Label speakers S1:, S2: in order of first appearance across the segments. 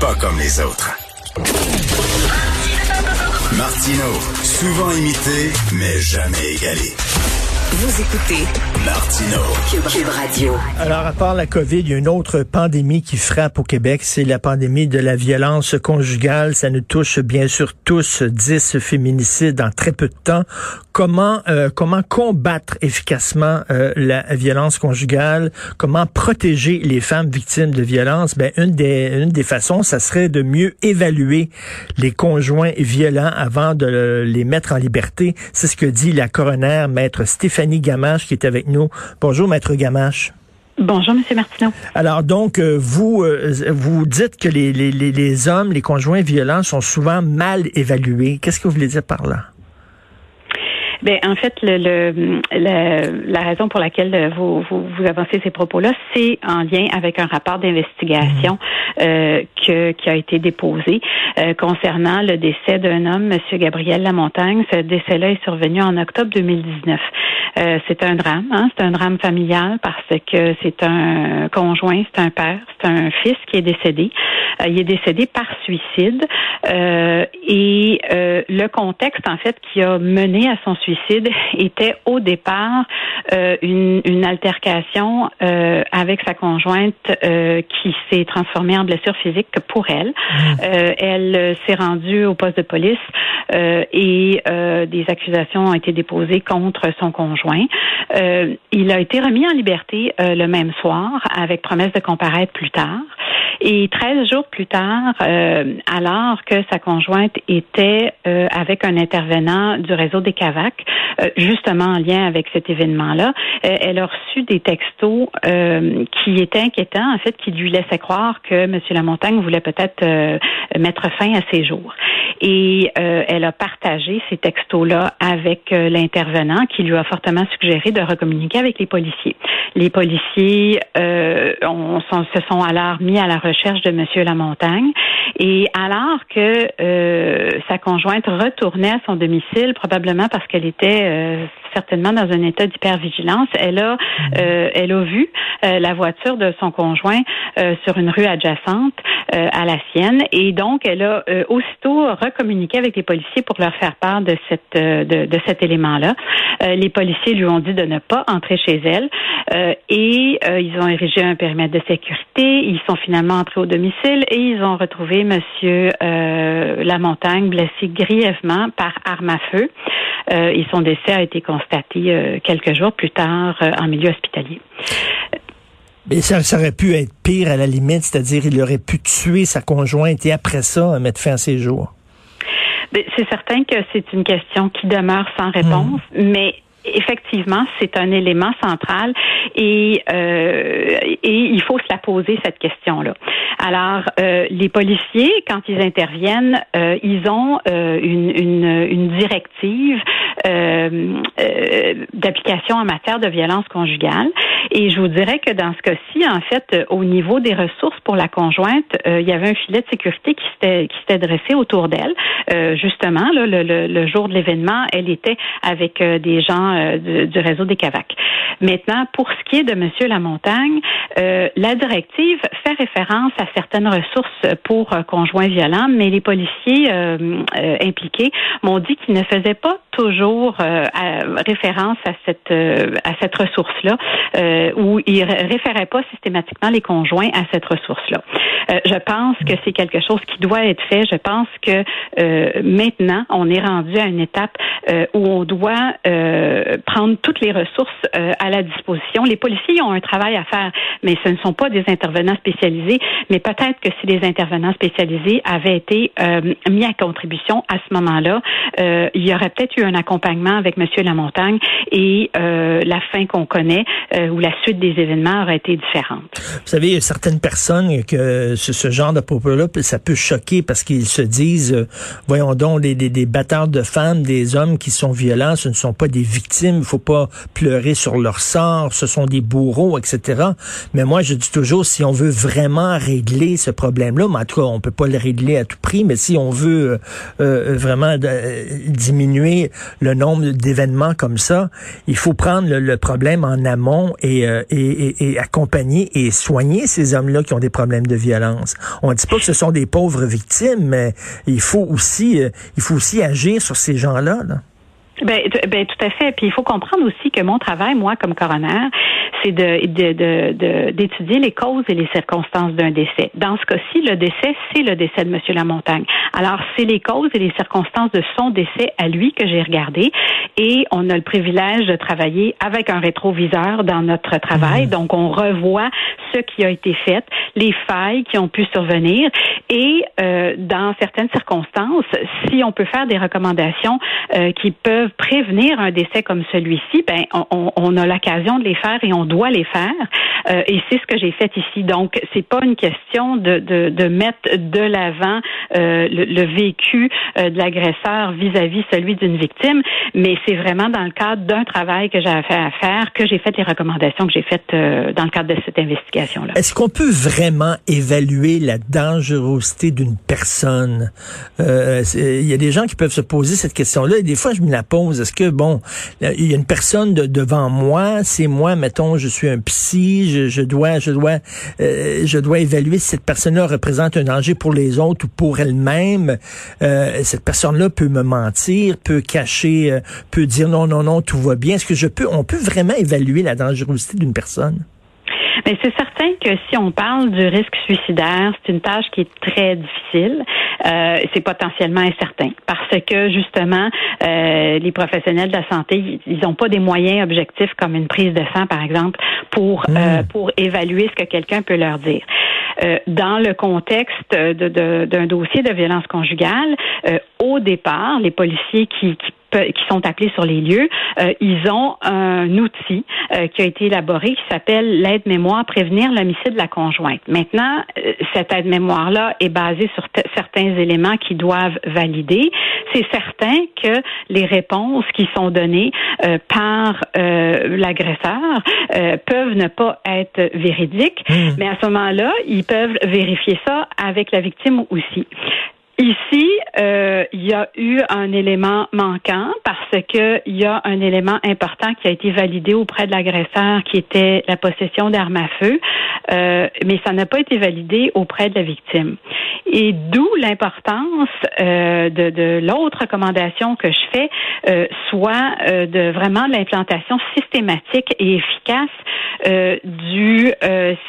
S1: Pas comme les autres. Martino, souvent imité, mais jamais égalé.
S2: Vous écoutez
S1: Martino.
S2: Cube, Radio.
S3: Alors, à part la COVID, il y a une autre pandémie qui frappe au Québec, c'est la pandémie de la violence conjugale. Ça nous touche bien sûr tous, 10 féminicides en très peu de temps. Comment euh, comment combattre efficacement euh, la violence conjugale? Comment protéger les femmes victimes de violence? Ben une des une des façons, ça serait de mieux évaluer les conjoints violents avant de les mettre en liberté. C'est ce que dit la coroner maître Stéphanie Gamache qui est avec nous. Bonjour maître Gamache.
S4: Bonjour, Monsieur Martineau.
S3: Alors donc, euh, vous vous dites que les, les, les hommes, les conjoints violents sont souvent mal évalués. Qu'est-ce que vous voulez dire par là?
S4: Ben, en fait, le, le, la raison pour laquelle vous, vous, vous avancez ces propos-là, c'est en lien avec un rapport d'investigation mmh. euh, que, qui a été déposé euh, concernant le décès d'un homme, M. Gabriel Lamontagne. Ce décès-là est survenu en octobre 2019. Euh, c'est un drame, hein? c'est un drame familial parce que c'est un conjoint, c'est un père, c'est un fils qui est décédé. Euh, il est décédé par suicide euh, et euh, le contexte en fait qui a mené à son suicide était au départ une, une, altercation avec sa conjointe qui s'est transformée en blessure physique pour elle. Mmh. elle s'est rendue au poste de police et des accusations ont été déposées contre son conjoint. il a été remis en liberté le même soir avec promesse de comparaître plus tard. Et 13 jours plus tard, euh, alors que sa conjointe était euh, avec un intervenant du réseau des CAVAC, euh, justement en lien avec cet événement-là, elle a reçu des textos qui étaient inquiétants, en fait, qui lui laissaient croire que M. Lamontagne voulait peut-être mettre fin à ses jours. Et elle a partagé ces textos-là avec l'intervenant qui lui a fortement suggéré de recommuniquer avec les policiers. Les policiers on, se sont alors mis à la recherche de M. Lamontagne. Et alors que euh, sa conjointe retournait à son domicile, probablement parce qu'elle était euh, certainement dans un état d'hypervigilance, elle a, euh, elle a vu la voiture de son conjoint sur une rue adjacente à la sienne, et donc elle a aussitôt recommuniqué avec les policiers pour leur faire part de cette de, de cet élément-là. les policiers lui ont dit de ne pas entrer chez elle, et ils ont érigé un périmètre de sécurité. Ils sont finalement entrés au domicile et ils ont retrouvé Monsieur euh, Lamontagne blessé grièvement par arme à feu. Euh, et son décès a été constaté euh, quelques jours plus tard euh, en milieu hospitalier.
S3: Mais ça, ça, aurait pu être pire à la limite, c'est-à-dire il aurait pu tuer sa conjointe et après ça mettre fin à ses jours.
S4: Ben, c'est certain que c'est une question qui demeure sans réponse, mmh. mais effectivement, c'est un élément central et, euh, et il faut se la poser cette question-là. Alors, euh, les policiers, quand ils interviennent, euh, ils ont euh, une, une, une, directive d'application en matière de violence conjugale. Et je vous dirais que dans ce cas-ci, en fait, au niveau des ressources pour la conjointe, il y avait un filet de sécurité qui s'était qui s'était dressé autour d'elle. justement, là, le, le, le, jour de l'événement, elle était avec des gens du, du, réseau des CAVAC. Maintenant, pour ce qui est de Monsieur Lamontagne, la directive fait référence à certaines ressources pour conjoints violents, mais les policiers impliqués m'ont dit qu'ils ne faisaient pas toujours euh, référence à cette euh, à cette ressource-là, euh, où il référait pas systématiquement les conjoints à cette ressource-là. je pense que c'est quelque chose qui doit être fait. Je pense que maintenant, on est rendu à une étape où on doit prendre toutes les ressources à la disposition. Les policiers ont un travail à faire, mais ce ne sont pas des intervenants spécialisés. Mais peut-être que si les intervenants spécialisés avaient été mis à contribution à ce moment-là, il y aurait peut-être eu un accompagnement avec Monsieur Lamontagne et euh, la fin qu'on connaît euh, ou la suite des événements aurait été différente.
S3: Vous savez, il y a certaines personnes que ce, genre de propos-là, ça peut choquer parce qu'ils se disent, euh, voyons donc, des, des, des batteurs de femmes, des hommes qui sont violents, ce ne sont pas des victimes, il faut pas pleurer sur leur sort, ce sont des bourreaux, etc. Mais moi, je dis toujours, si on veut vraiment régler ce problème-là, mais en tout cas, on peut pas le régler à tout prix, mais si on veut euh, vraiment diminuer le nombre d'événements comme ça, il faut prendre le, problème en amont et, et, accompagner et soigner ces hommes-là qui ont des problèmes de violence. On dit pas que ce sont des pauvres victimes, mais il faut aussi, euh, il faut aussi agir sur ces gens-là. Là.
S4: Ben, ben, tout à fait. Puis il faut comprendre aussi que mon travail, moi, comme coroner, c'est d'étudier les causes et les circonstances d'un décès. Dans ce cas-ci, le décès, c'est le décès de M. Lamontagne. Alors, c'est les causes et les circonstances de son décès à lui que j'ai regardé. Et on a le privilège de travailler avec un rétroviseur dans notre travail. Mmh. Donc, on revoit ce qui a été fait, les failles qui ont pu survenir. Et euh, dans certaines circonstances, si on peut faire des recommandations euh, qui peuvent prévenir un décès comme celui-ci, ben on, on a l'occasion de les faire et on doit les faire. Euh, et c'est ce que j'ai fait ici. Donc, c'est pas une question de, de, de mettre de l'avant euh, le, vécu euh, de l'agresseur vis-à-vis celui d'une victime, mais c'est vraiment dans le cadre d'un travail que fait à faire que j'ai fait les recommandations que j'ai faites dans le cadre de cette investigation-là.
S3: Est-ce qu'on peut vraiment évaluer la dangerosité d'une personne? Il y a des gens qui peuvent se poser cette question-là et des fois, je me la pose. Est-ce que, bon, il y a une personne de, devant moi, c'est moi, mettons, je suis un psy, je, dois, je dois, euh, je dois évaluer si cette personne-là représente un danger pour les autres ou pour elle-même? Euh, cette personne-là peut me mentir, peut cacher, euh, peut dire non, non, non, tout va bien. Est-ce que je peux, on peut vraiment évaluer la dangerosité d'une personne?
S4: Mais c'est certain que si on parle du risque suicidaire, c'est une tâche qui est très difficile. Euh, c'est potentiellement incertain parce que justement, euh, les professionnels de la santé, ils n'ont pas des moyens objectifs comme une prise de sang, par exemple, pour mmh. euh, pour évaluer ce que quelqu'un peut leur dire. Euh, dans le contexte d'un de, dossier de violence conjugale, euh, au départ, les policiers qui, qui qui sont appelés sur les lieux, euh, ils ont un outil euh, qui a été élaboré qui s'appelle l'aide-mémoire prévenir l'homicide de la conjointe. Maintenant, euh, cette aide-mémoire-là est basée sur certains éléments qui doivent valider. C'est certain que les réponses qui sont données par l'agresseur peuvent ne pas être véridiques, mmh. mais à ce moment-là, ils peuvent vérifier ça avec la victime aussi. Ici, euh, il y a eu un élément manquant parce que il y a un élément important qui a été validé auprès de l'agresseur, qui était la possession d'armes à feu, euh, mais ça n'a pas été validé auprès de la victime. Et d'où l'importance euh, de, de l'autre recommandation que je fais, euh, soit euh, de vraiment l'implantation systématique et efficace euh, du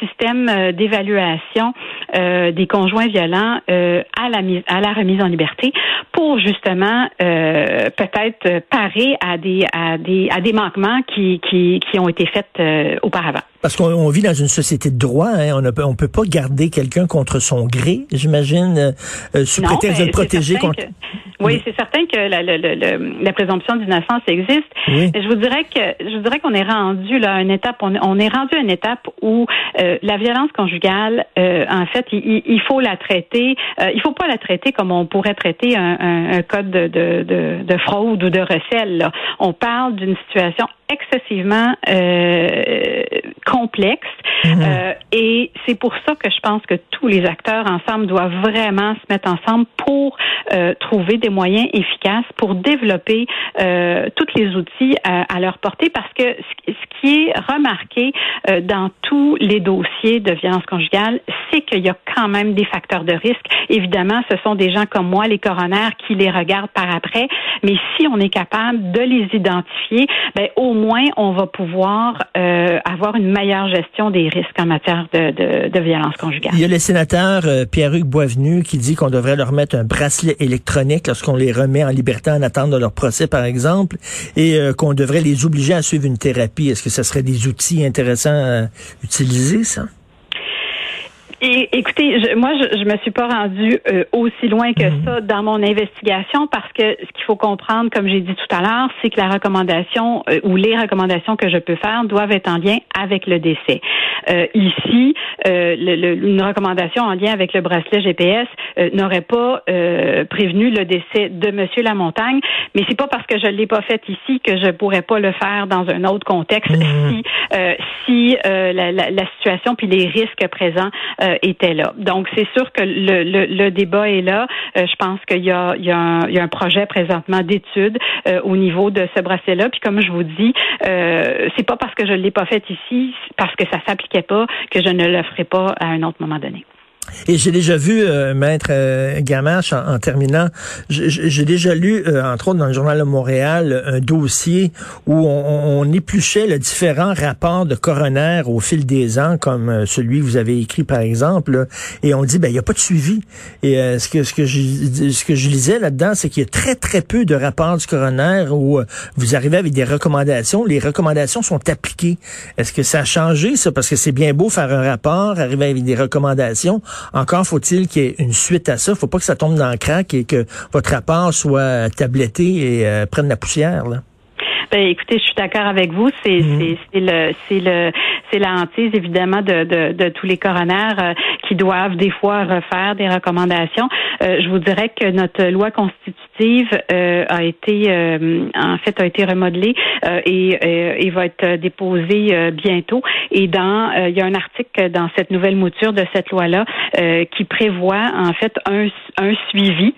S4: système d'évaluation des conjoints violents à la mise à la remise en liberté pour justement peut-être parer à des à des à des manquements qui qui, qui ont été faits auparavant.
S3: Parce qu'on vit dans une société de droit, hein, on ne peut, on peut pas garder quelqu'un contre son gré, j'imagine, euh, euh sous prétexte de le protéger contre.
S4: oui, c'est certain que la, la, la, la présomption d'innocence existe. Mais je vous dirais que je vous dirais qu'on est rendu là à une étape, on, on est rendu à une étape où euh, la violence conjugale, euh, en fait, il, il, faut la traiter. Euh, il faut pas la traiter comme on pourrait traiter un, un, un code de, de, de, de, fraude ou de recel. Là. On parle d'une situation excessivement euh, complexe. Mhm. Euh, et c'est pour ça que je pense que tous les acteurs ensemble doivent vraiment se mettre ensemble pour euh, trouver des moyens efficaces pour développer euh, tous les outils à, à, leur portée parce que ce, qui est remarqué euh, dans tous les dossiers de violence conjugale, c'est qu'il y a quand même des facteurs de risque. Évidemment, ce sont des gens comme moi, les coronaires, qui les regardent par après, mais si on est capable de les identifier, ben, au moins on va pouvoir euh, avoir une meilleure gestion des
S3: Il y a le sénateur euh, Pierre-Hugues Boisvenu qui dit qu'on devrait leur mettre un bracelet électronique lorsqu'on les remet en liberté en attente de leur procès, par exemple, et euh, qu'on devrait les obliger à suivre une thérapie. Est-ce que ce serait des outils intéressants à utiliser, ça?
S4: Et, écoutez, je, moi, je, je me suis pas rendue euh, aussi loin que mhm. ça dans mon investigation parce que ce qu'il faut comprendre, comme j'ai dit tout à l'heure, c'est que la recommandation euh, ou les recommandations que je peux faire doivent être en lien avec le décès. Euh, ici, le, une recommandation en lien avec le bracelet GPS n'aurait pas prévenu le décès de Monsieur Lamontagne, mais c'est pas parce que je l'ai pas fait ici que je pourrais pas le faire dans un autre contexte mhm. si si la, la, la, situation puis les risques présents euh, étaient là. Donc, c'est sûr que le, le, le, débat est là. Euh, je pense qu'il y y, y a un projet présentement d'étude euh, au niveau de ce bracelet-là. Puis, comme je vous dis, c'est pas parce que je l'ai pas fait ici, parce que ça s'appliquait pas, que je ne le ferai pas à un autre moment donné.
S3: Et j'ai déjà vu, euh, Maître euh, Gamache, en, terminant, j'ai déjà lu, euh, entre autres dans le Journal de Montréal, un dossier où on, on épluchait les différents rapports de coroner au fil des ans, comme euh, celui que vous avez écrit, par exemple, et on dit, ben il n'y a pas de suivi. Et ce, que, ce, que je, ce que je lisais là-dedans, c'est qu'il y a très, très peu de rapports du coroner où vous arrivez avec des recommandations. Les recommandations sont appliquées. Est-ce que ça a changé, ça? Parce que c'est bien beau faire un rapport, arriver avec des recommandations. Encore faut-il qu'il y ait une suite à ça. Faut pas que ça tombe dans le crack et que votre rapport soit tabletté et euh, prenne la poussière. Là.
S4: Ben, écoutez, je suis d'accord avec vous. C'est c'est le c'est le c'est la hantise évidemment de, de, de tous les coronaires euh, qui doivent des fois refaire des recommandations. Euh, je vous dirais que notre loi constitutive euh, a été en fait a été remodelée et, et va être déposée bientôt. Et dans il y a un article dans cette nouvelle mouture de cette loi là qui prévoit en fait un un suivi.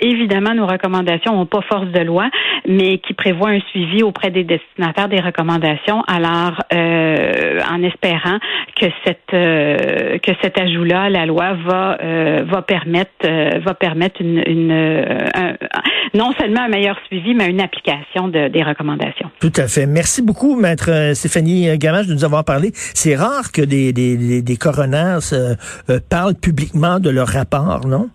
S4: évidemment, nos recommandations n'ont pas force de loi, mais qui prévoit un suivi auprès des destinataires des recommandations. Alors, euh, en espérant que cette euh, que cet ajout-là la loi va euh, va permettre va permettre une, une non seulement un meilleur suivi, mais une application de, des recommandations.
S3: Tout à fait. Merci beaucoup, maître Stéphanie Gamache, de nous avoir parlé. C'est rare que des des, des, coroners parlent publiquement de leur rapport, non?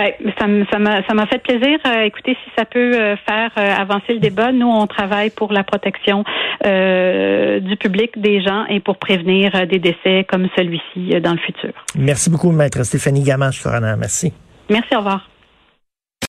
S4: Ben, ça m'a ça m'a fait plaisir. Euh, écoutez, si ça peut euh, faire euh, avancer le débat, nous on travaille pour la protection du public, des gens et pour prévenir des décès comme celui-ci dans le futur.
S3: Merci beaucoup, maître Stéphanie Gamache, coroner. Merci.
S4: Merci, au revoir.